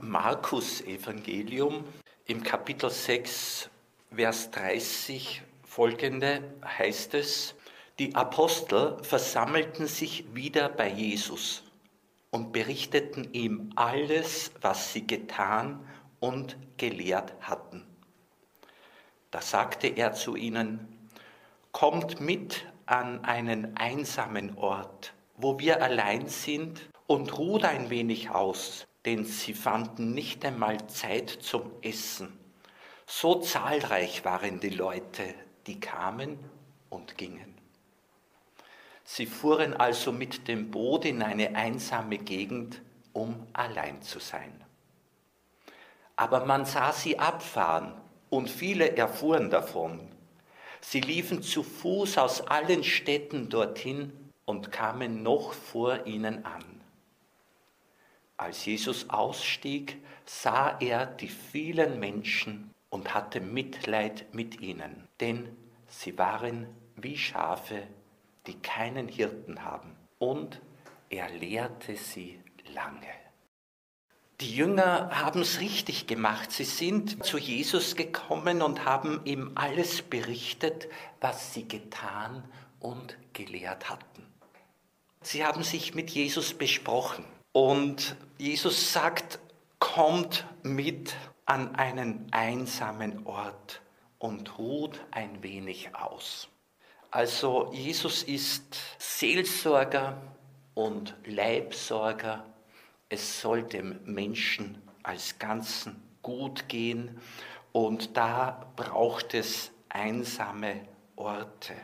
Markus-Evangelium im Kapitel 6, Vers 30 folgende heißt es, die Apostel versammelten sich wieder bei Jesus und berichteten ihm alles, was sie getan und gelehrt hatten. Da sagte er zu ihnen, kommt mit an einen einsamen Ort, wo wir allein sind, und ruht ein wenig aus, denn sie fanden nicht einmal Zeit zum Essen. So zahlreich waren die Leute, die kamen und gingen. Sie fuhren also mit dem Boot in eine einsame Gegend, um allein zu sein. Aber man sah sie abfahren und viele erfuhren davon. Sie liefen zu Fuß aus allen Städten dorthin und kamen noch vor ihnen an. Als Jesus ausstieg, sah er die vielen Menschen und hatte Mitleid mit ihnen, denn sie waren wie Schafe, die keinen Hirten haben. Und er lehrte sie lange. Die Jünger haben es richtig gemacht. Sie sind zu Jesus gekommen und haben ihm alles berichtet, was sie getan und gelehrt hatten. Sie haben sich mit Jesus besprochen. Und Jesus sagt, kommt mit an einen einsamen Ort und ruht ein wenig aus. Also Jesus ist Seelsorger und Leibsorger es soll dem Menschen als Ganzen gut gehen und da braucht es einsame Orte.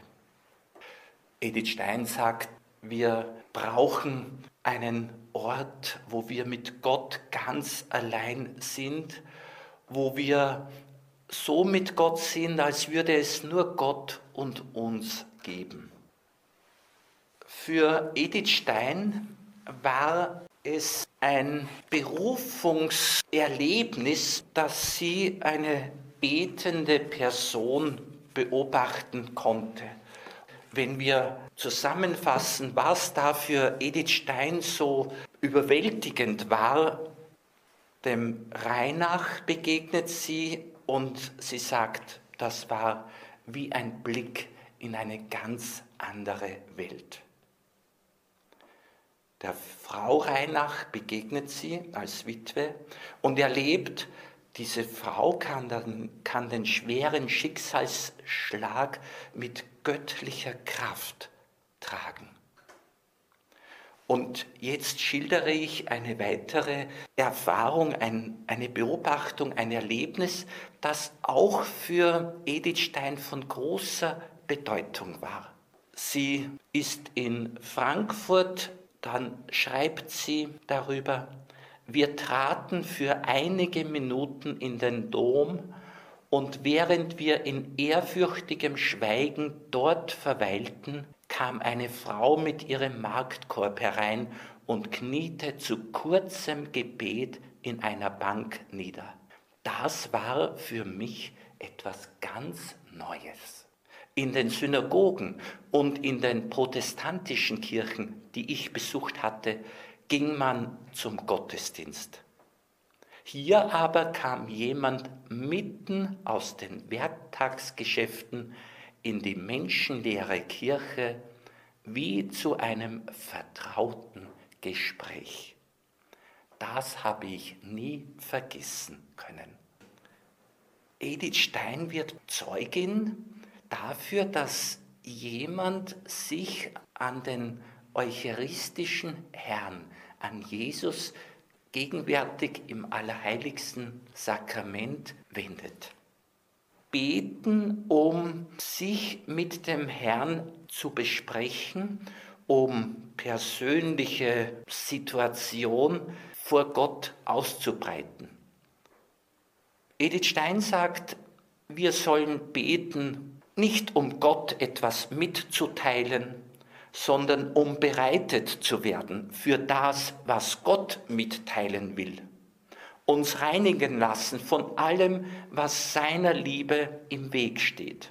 Edith Stein sagt, wir brauchen einen Ort, wo wir mit Gott ganz allein sind, wo wir so mit Gott sind, als würde es nur Gott und uns geben. Für Edith Stein war es ein Berufungserlebnis, dass sie eine betende Person beobachten konnte. Wenn wir zusammenfassen, was da für Edith Stein so überwältigend war, dem Reinach begegnet sie und sie sagt, das war wie ein Blick in eine ganz andere Welt. Der Frau Reinach begegnet sie als Witwe und erlebt, diese Frau kann, dann, kann den schweren Schicksalsschlag mit göttlicher Kraft tragen. Und jetzt schildere ich eine weitere Erfahrung, ein, eine Beobachtung, ein Erlebnis, das auch für Edith Stein von großer Bedeutung war. Sie ist in Frankfurt dann schreibt sie darüber, wir traten für einige Minuten in den Dom und während wir in ehrfürchtigem Schweigen dort verweilten, kam eine Frau mit ihrem Marktkorb herein und kniete zu kurzem Gebet in einer Bank nieder. Das war für mich etwas ganz Neues in den Synagogen und in den protestantischen Kirchen, die ich besucht hatte, ging man zum Gottesdienst. Hier aber kam jemand mitten aus den Werktagsgeschäften in die menschenleere Kirche wie zu einem vertrauten Gespräch. Das habe ich nie vergessen können. Edith Stein wird Zeugin dafür, dass jemand sich an den eucharistischen Herrn, an Jesus gegenwärtig im allerheiligsten Sakrament wendet. Beten, um sich mit dem Herrn zu besprechen, um persönliche Situation vor Gott auszubreiten. Edith Stein sagt, wir sollen beten nicht um Gott etwas mitzuteilen, sondern um bereitet zu werden für das, was Gott mitteilen will. Uns reinigen lassen von allem, was seiner Liebe im Weg steht.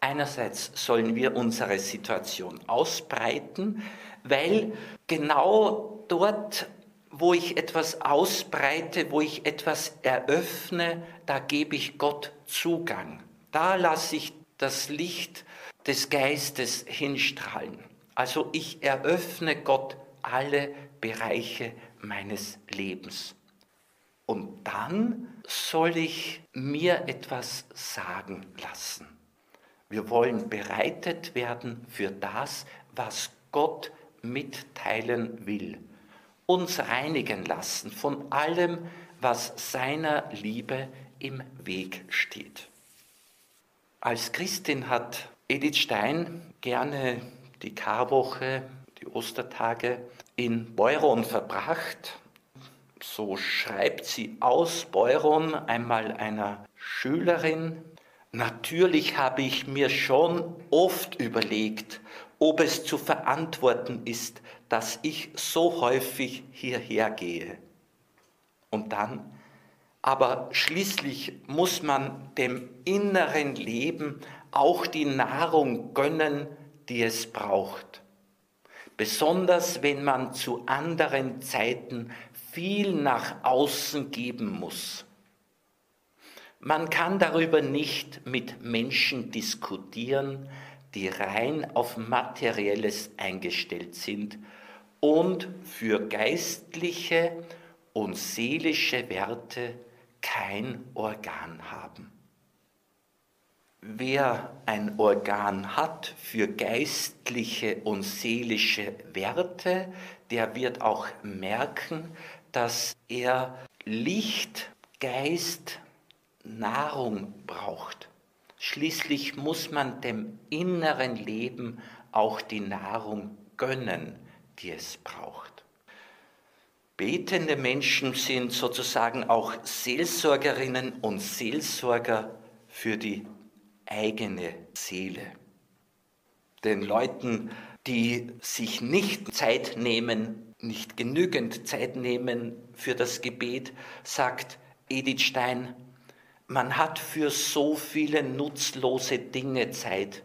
Einerseits sollen wir unsere Situation ausbreiten, weil genau dort wo ich etwas ausbreite, wo ich etwas eröffne, da gebe ich Gott Zugang. Da lasse ich das Licht des Geistes hinstrahlen. Also ich eröffne Gott alle Bereiche meines Lebens. Und dann soll ich mir etwas sagen lassen. Wir wollen bereitet werden für das, was Gott mitteilen will. Uns reinigen lassen von allem, was seiner Liebe im Weg steht. Als Christin hat Edith Stein gerne die Karwoche, die Ostertage in Beuron verbracht. So schreibt sie aus Beuron einmal einer Schülerin. Natürlich habe ich mir schon oft überlegt, ob es zu verantworten ist, dass ich so häufig hierher gehe. Und dann, aber schließlich muss man dem inneren Leben auch die Nahrung gönnen, die es braucht. Besonders wenn man zu anderen Zeiten viel nach außen geben muss. Man kann darüber nicht mit Menschen diskutieren, die rein auf materielles eingestellt sind und für geistliche und seelische Werte kein Organ haben. Wer ein Organ hat für geistliche und seelische Werte, der wird auch merken, dass er Licht, Geist, Nahrung braucht. Schließlich muss man dem inneren Leben auch die Nahrung gönnen, die es braucht. Betende Menschen sind sozusagen auch Seelsorgerinnen und Seelsorger für die eigene Seele. Den Leuten, die sich nicht Zeit nehmen, nicht genügend Zeit nehmen für das Gebet, sagt Edith Stein, man hat für so viele nutzlose Dinge Zeit.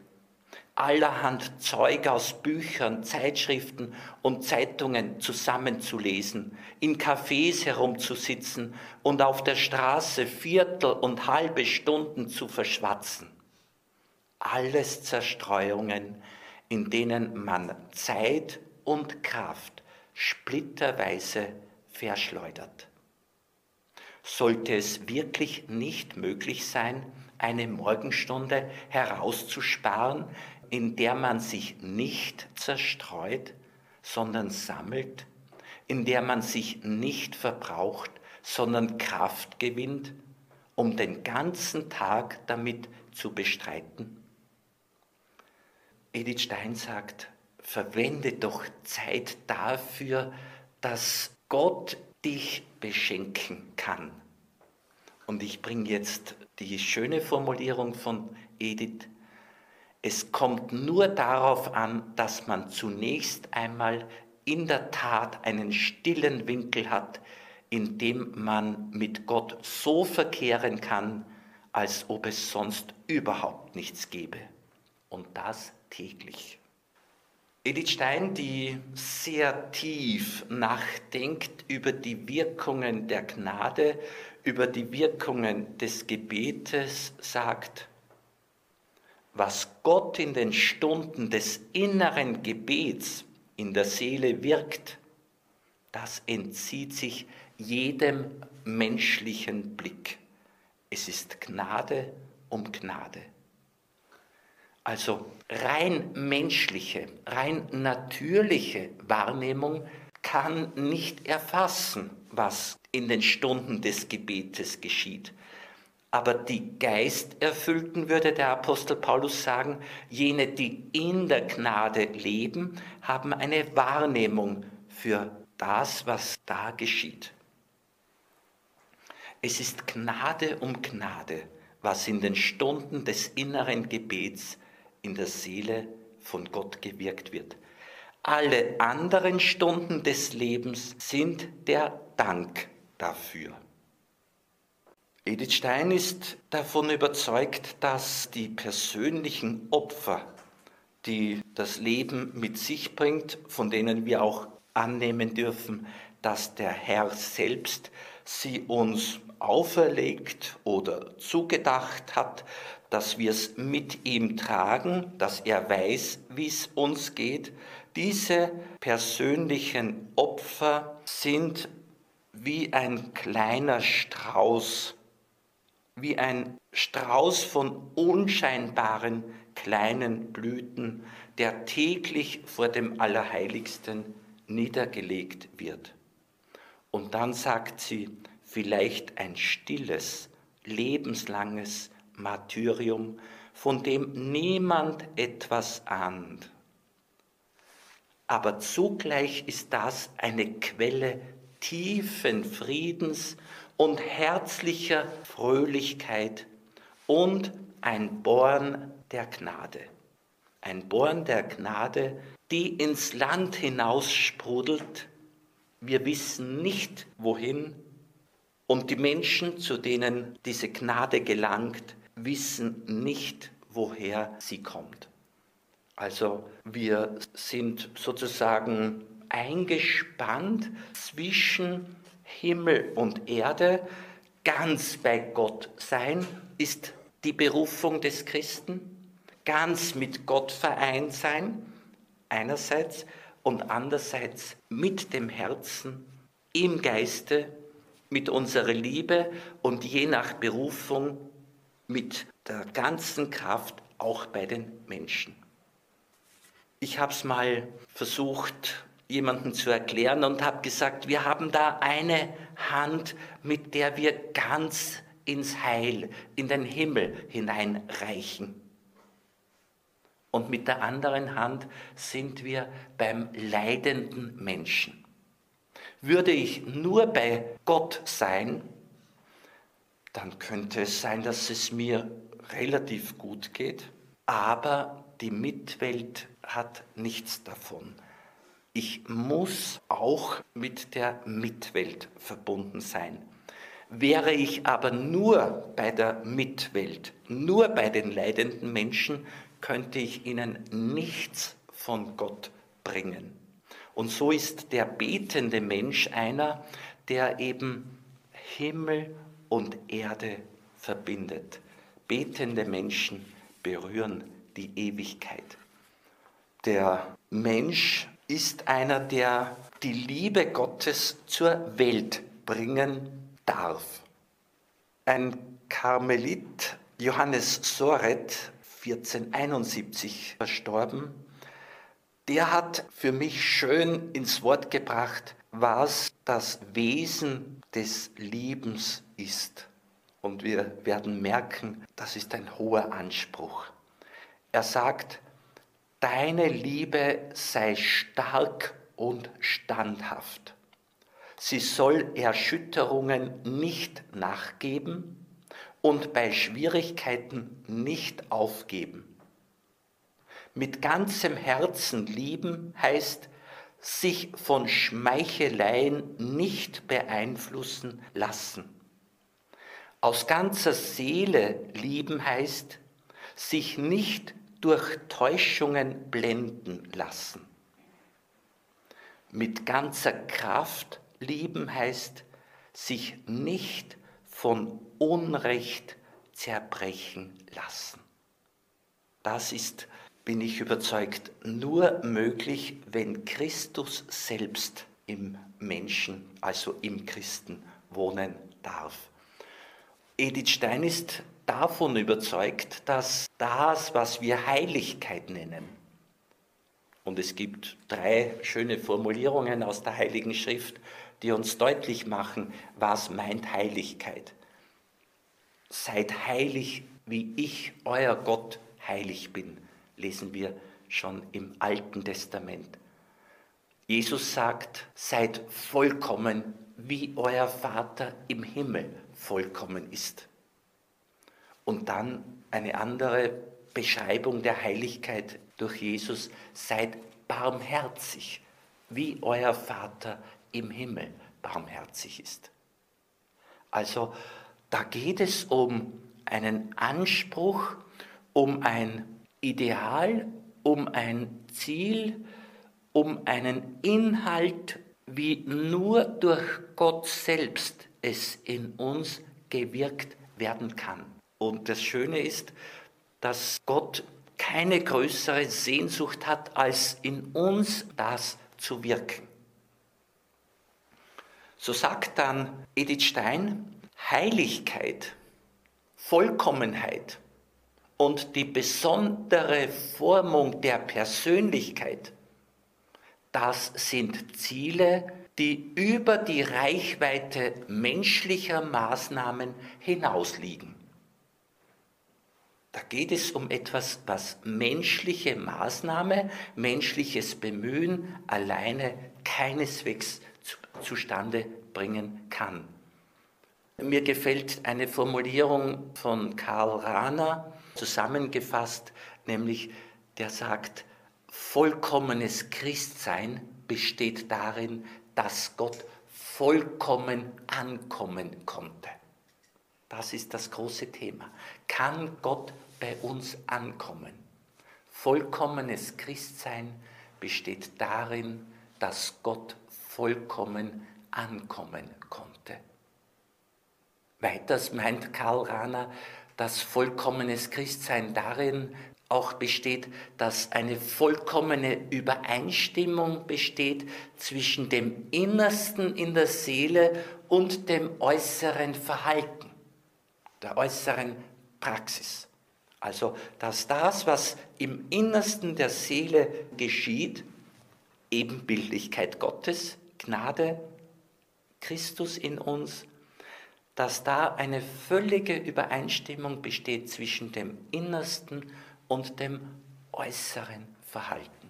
Allerhand Zeug aus Büchern, Zeitschriften und Zeitungen zusammenzulesen, in Cafés herumzusitzen und auf der Straße Viertel und halbe Stunden zu verschwatzen alles Zerstreuungen, in denen man Zeit und Kraft splitterweise verschleudert. Sollte es wirklich nicht möglich sein, eine Morgenstunde herauszusparen, in der man sich nicht zerstreut, sondern sammelt, in der man sich nicht verbraucht, sondern Kraft gewinnt, um den ganzen Tag damit zu bestreiten? Edith Stein sagt, verwende doch Zeit dafür, dass Gott dich beschenken kann. Und ich bringe jetzt die schöne Formulierung von Edith. Es kommt nur darauf an, dass man zunächst einmal in der Tat einen stillen Winkel hat, in dem man mit Gott so verkehren kann, als ob es sonst überhaupt nichts gäbe. Und das täglich. Edith Stein, die sehr tief nachdenkt über die Wirkungen der Gnade, über die Wirkungen des Gebetes, sagt, was Gott in den Stunden des inneren Gebets in der Seele wirkt, das entzieht sich jedem menschlichen Blick. Es ist Gnade um Gnade. Also rein menschliche, rein natürliche Wahrnehmung kann nicht erfassen, was in den Stunden des Gebetes geschieht. Aber die Geisterfüllten, würde der Apostel Paulus sagen, jene, die in der Gnade leben, haben eine Wahrnehmung für das, was da geschieht. Es ist Gnade um Gnade, was in den Stunden des inneren Gebets in der Seele von Gott gewirkt wird. Alle anderen Stunden des Lebens sind der Dank dafür. Edith Stein ist davon überzeugt, dass die persönlichen Opfer, die das Leben mit sich bringt, von denen wir auch annehmen dürfen, dass der Herr selbst sie uns auferlegt oder zugedacht hat, dass wir es mit ihm tragen, dass er weiß, wie es uns geht. Diese persönlichen Opfer sind wie ein kleiner Strauß, wie ein Strauß von unscheinbaren kleinen Blüten, der täglich vor dem Allerheiligsten niedergelegt wird. Und dann sagt sie, vielleicht ein stilles, lebenslanges Martyrium, von dem niemand etwas ahnt. Aber zugleich ist das eine Quelle tiefen Friedens und herzlicher Fröhlichkeit und ein Born der Gnade. Ein Born der Gnade, die ins Land hinaussprudelt. Wir wissen nicht wohin. Und die Menschen, zu denen diese Gnade gelangt, wissen nicht, woher sie kommt. Also wir sind sozusagen eingespannt zwischen Himmel und Erde. Ganz bei Gott sein ist die Berufung des Christen. Ganz mit Gott vereint sein, einerseits, und andererseits mit dem Herzen, im Geiste, mit unserer Liebe und je nach Berufung mit der ganzen Kraft auch bei den Menschen. Ich habe es mal versucht, jemandem zu erklären und habe gesagt, wir haben da eine Hand, mit der wir ganz ins Heil, in den Himmel hineinreichen. Und mit der anderen Hand sind wir beim leidenden Menschen. Würde ich nur bei Gott sein, dann könnte es sein, dass es mir relativ gut geht, aber die Mitwelt hat nichts davon. Ich muss auch mit der Mitwelt verbunden sein. Wäre ich aber nur bei der Mitwelt, nur bei den leidenden Menschen, könnte ich ihnen nichts von Gott bringen. Und so ist der betende Mensch einer, der eben Himmel und Erde verbindet. Betende Menschen berühren die Ewigkeit. Der Mensch ist einer, der die Liebe Gottes zur Welt bringen darf. Ein Karmelit, Johannes Soret, 1471 verstorben, der hat für mich schön ins Wort gebracht, was das Wesen des Liebens ist. Und wir werden merken, das ist ein hoher Anspruch. Er sagt, deine Liebe sei stark und standhaft. Sie soll Erschütterungen nicht nachgeben und bei Schwierigkeiten nicht aufgeben. Mit ganzem Herzen lieben heißt, sich von Schmeicheleien nicht beeinflussen lassen. Aus ganzer Seele lieben heißt, sich nicht durch Täuschungen blenden lassen. Mit ganzer Kraft lieben heißt, sich nicht von Unrecht zerbrechen lassen. Das ist bin ich überzeugt, nur möglich, wenn Christus selbst im Menschen, also im Christen, wohnen darf. Edith Stein ist davon überzeugt, dass das, was wir Heiligkeit nennen, und es gibt drei schöne Formulierungen aus der Heiligen Schrift, die uns deutlich machen, was meint Heiligkeit. Seid heilig, wie ich, euer Gott, heilig bin lesen wir schon im Alten Testament. Jesus sagt, seid vollkommen, wie euer Vater im Himmel vollkommen ist. Und dann eine andere Beschreibung der Heiligkeit durch Jesus, seid barmherzig, wie euer Vater im Himmel barmherzig ist. Also da geht es um einen Anspruch, um ein Ideal, um ein Ziel, um einen Inhalt, wie nur durch Gott selbst es in uns gewirkt werden kann. Und das Schöne ist, dass Gott keine größere Sehnsucht hat, als in uns das zu wirken. So sagt dann Edith Stein, Heiligkeit, Vollkommenheit und die besondere Formung der Persönlichkeit, das sind Ziele, die über die Reichweite menschlicher Maßnahmen hinausliegen. Da geht es um etwas, was menschliche Maßnahme, menschliches Bemühen alleine keineswegs zu, zustande bringen kann. Mir gefällt eine Formulierung von Karl Rahner zusammengefasst, nämlich der sagt, vollkommenes Christsein besteht darin, dass Gott vollkommen ankommen konnte. Das ist das große Thema. Kann Gott bei uns ankommen? Vollkommenes Christsein besteht darin, dass Gott vollkommen ankommen konnte. Weiters meint Karl Rahner, dass vollkommenes Christsein darin auch besteht, dass eine vollkommene Übereinstimmung besteht zwischen dem Innersten in der Seele und dem äußeren Verhalten, der äußeren Praxis. Also, dass das, was im Innersten der Seele geschieht, Ebenbildlichkeit Gottes, Gnade, Christus in uns, dass da eine völlige Übereinstimmung besteht zwischen dem Innersten und dem äußeren Verhalten.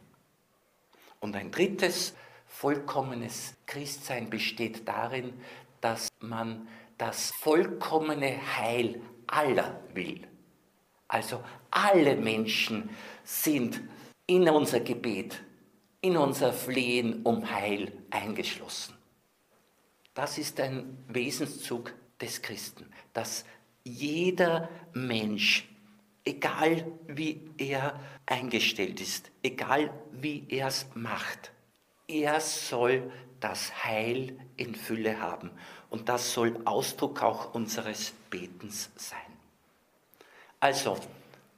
Und ein drittes vollkommenes Christsein besteht darin, dass man das vollkommene Heil aller will. Also alle Menschen sind in unser Gebet, in unser Flehen um Heil eingeschlossen. Das ist ein Wesenszug des Christen, dass jeder Mensch, egal wie er eingestellt ist, egal wie er es macht, er soll das Heil in Fülle haben. Und das soll Ausdruck auch unseres Betens sein. Also,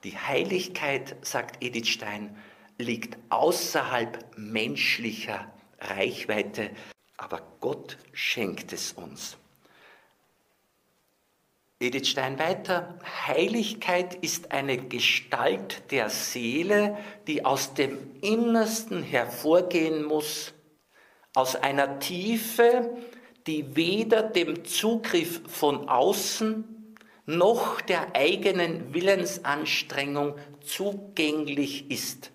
die Heiligkeit, sagt Edith Stein, liegt außerhalb menschlicher Reichweite, aber Gott schenkt es uns. Edith Stein weiter, Heiligkeit ist eine Gestalt der Seele, die aus dem Innersten hervorgehen muss, aus einer Tiefe, die weder dem Zugriff von außen noch der eigenen Willensanstrengung zugänglich ist.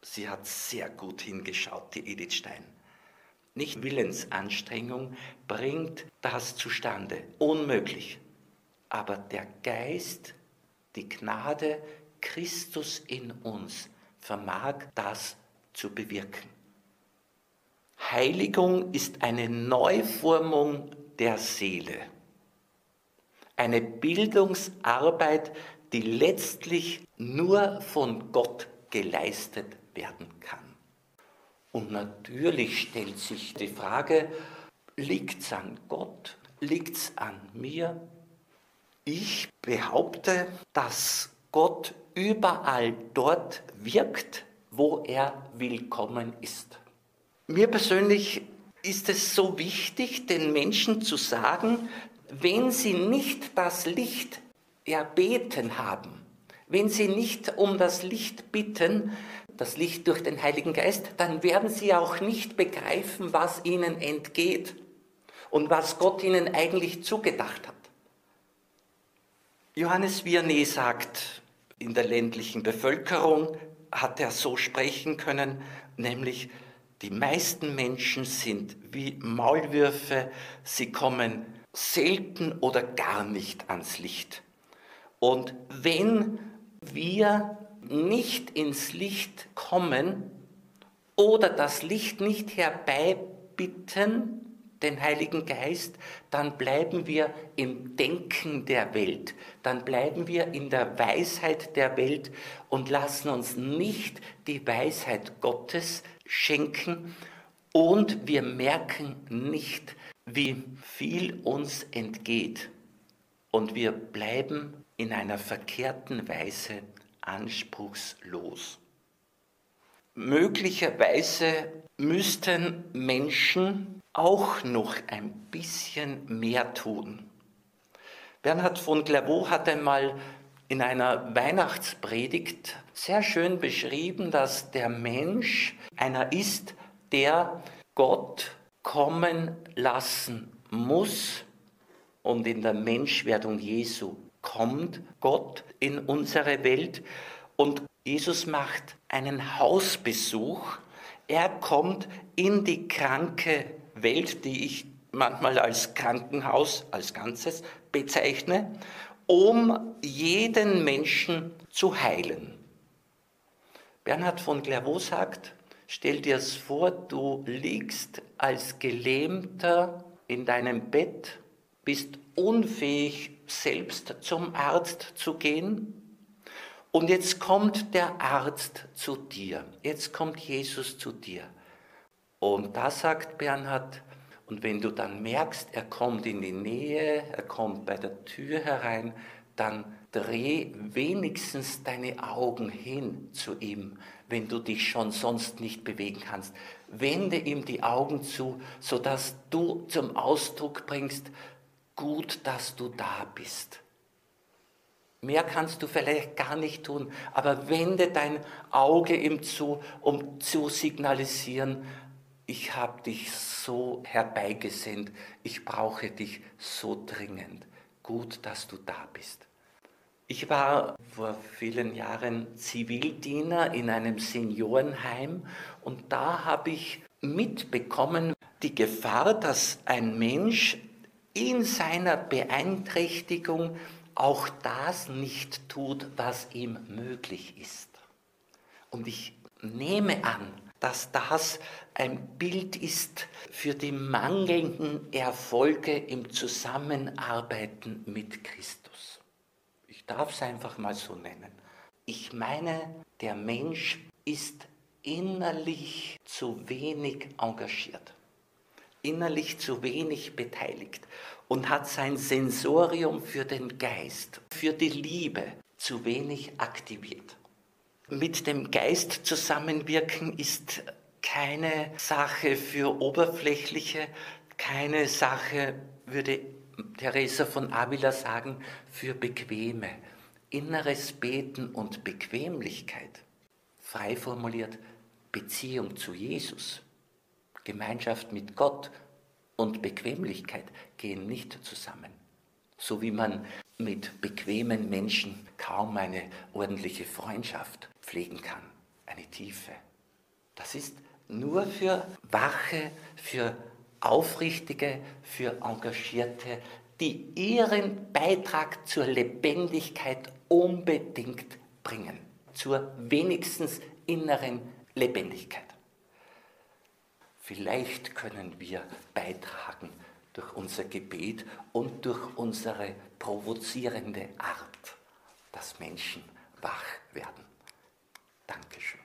Sie hat sehr gut hingeschaut, die Edith Stein. Nicht Willensanstrengung bringt das zustande. Unmöglich aber der Geist, die Gnade Christus in uns vermag das zu bewirken. Heiligung ist eine Neuformung der Seele, eine Bildungsarbeit, die letztlich nur von Gott geleistet werden kann. Und natürlich stellt sich die Frage, liegt es an Gott? Liegt es an mir? Ich behaupte, dass Gott überall dort wirkt, wo er willkommen ist. Mir persönlich ist es so wichtig, den Menschen zu sagen, wenn sie nicht das Licht erbeten haben, wenn sie nicht um das Licht bitten, das Licht durch den Heiligen Geist, dann werden sie auch nicht begreifen, was ihnen entgeht und was Gott ihnen eigentlich zugedacht hat. Johannes Vianney sagt, in der ländlichen Bevölkerung hat er so sprechen können, nämlich die meisten Menschen sind wie Maulwürfe, sie kommen selten oder gar nicht ans Licht. Und wenn wir nicht ins Licht kommen oder das Licht nicht herbeibitten, den Heiligen Geist, dann bleiben wir im Denken der Welt, dann bleiben wir in der Weisheit der Welt und lassen uns nicht die Weisheit Gottes schenken. Und wir merken nicht, wie viel uns entgeht. Und wir bleiben in einer verkehrten Weise anspruchslos. Möglicherweise müssten Menschen auch noch ein bisschen mehr tun. Bernhard von Clairvaux hat einmal in einer Weihnachtspredigt sehr schön beschrieben, dass der Mensch einer ist, der Gott kommen lassen muss und in der Menschwerdung Jesu kommt Gott in unsere Welt und Jesus macht einen Hausbesuch. Er kommt in die kranke Welt, die ich manchmal als Krankenhaus als Ganzes bezeichne, um jeden Menschen zu heilen. Bernhard von Clairvaux sagt, stell dir es vor, du liegst als Gelähmter in deinem Bett, bist unfähig, selbst zum Arzt zu gehen. Und jetzt kommt der Arzt zu dir. Jetzt kommt Jesus zu dir. Und da sagt Bernhard, und wenn du dann merkst, er kommt in die Nähe, er kommt bei der Tür herein, dann dreh wenigstens deine Augen hin zu ihm, wenn du dich schon sonst nicht bewegen kannst. Wende ihm die Augen zu, sodass du zum Ausdruck bringst, gut, dass du da bist. Mehr kannst du vielleicht gar nicht tun, aber wende dein Auge ihm zu, um zu signalisieren, ich habe dich so herbeigesendet, ich brauche dich so dringend. Gut, dass du da bist. Ich war vor vielen Jahren Zivildiener in einem Seniorenheim und da habe ich mitbekommen die Gefahr, dass ein Mensch in seiner Beeinträchtigung auch das nicht tut, was ihm möglich ist. Und ich nehme an, dass das ein Bild ist für die mangelnden Erfolge im Zusammenarbeiten mit Christus. Ich darf es einfach mal so nennen. Ich meine, der Mensch ist innerlich zu wenig engagiert, innerlich zu wenig beteiligt und hat sein Sensorium für den Geist, für die Liebe zu wenig aktiviert mit dem Geist zusammenwirken ist keine Sache für Oberflächliche, keine Sache, würde Teresa von Avila sagen, für Bequeme. Inneres Beten und Bequemlichkeit, frei formuliert Beziehung zu Jesus, Gemeinschaft mit Gott und Bequemlichkeit gehen nicht zusammen. So wie man mit bequemen Menschen kaum eine ordentliche Freundschaft pflegen kann, eine Tiefe. Das ist nur für Wache, für Aufrichtige, für Engagierte, die ihren Beitrag zur Lebendigkeit unbedingt bringen, zur wenigstens inneren Lebendigkeit. Vielleicht können wir beitragen durch unser Gebet und durch unsere provozierende Art, dass Menschen wach werden. Dankeschön.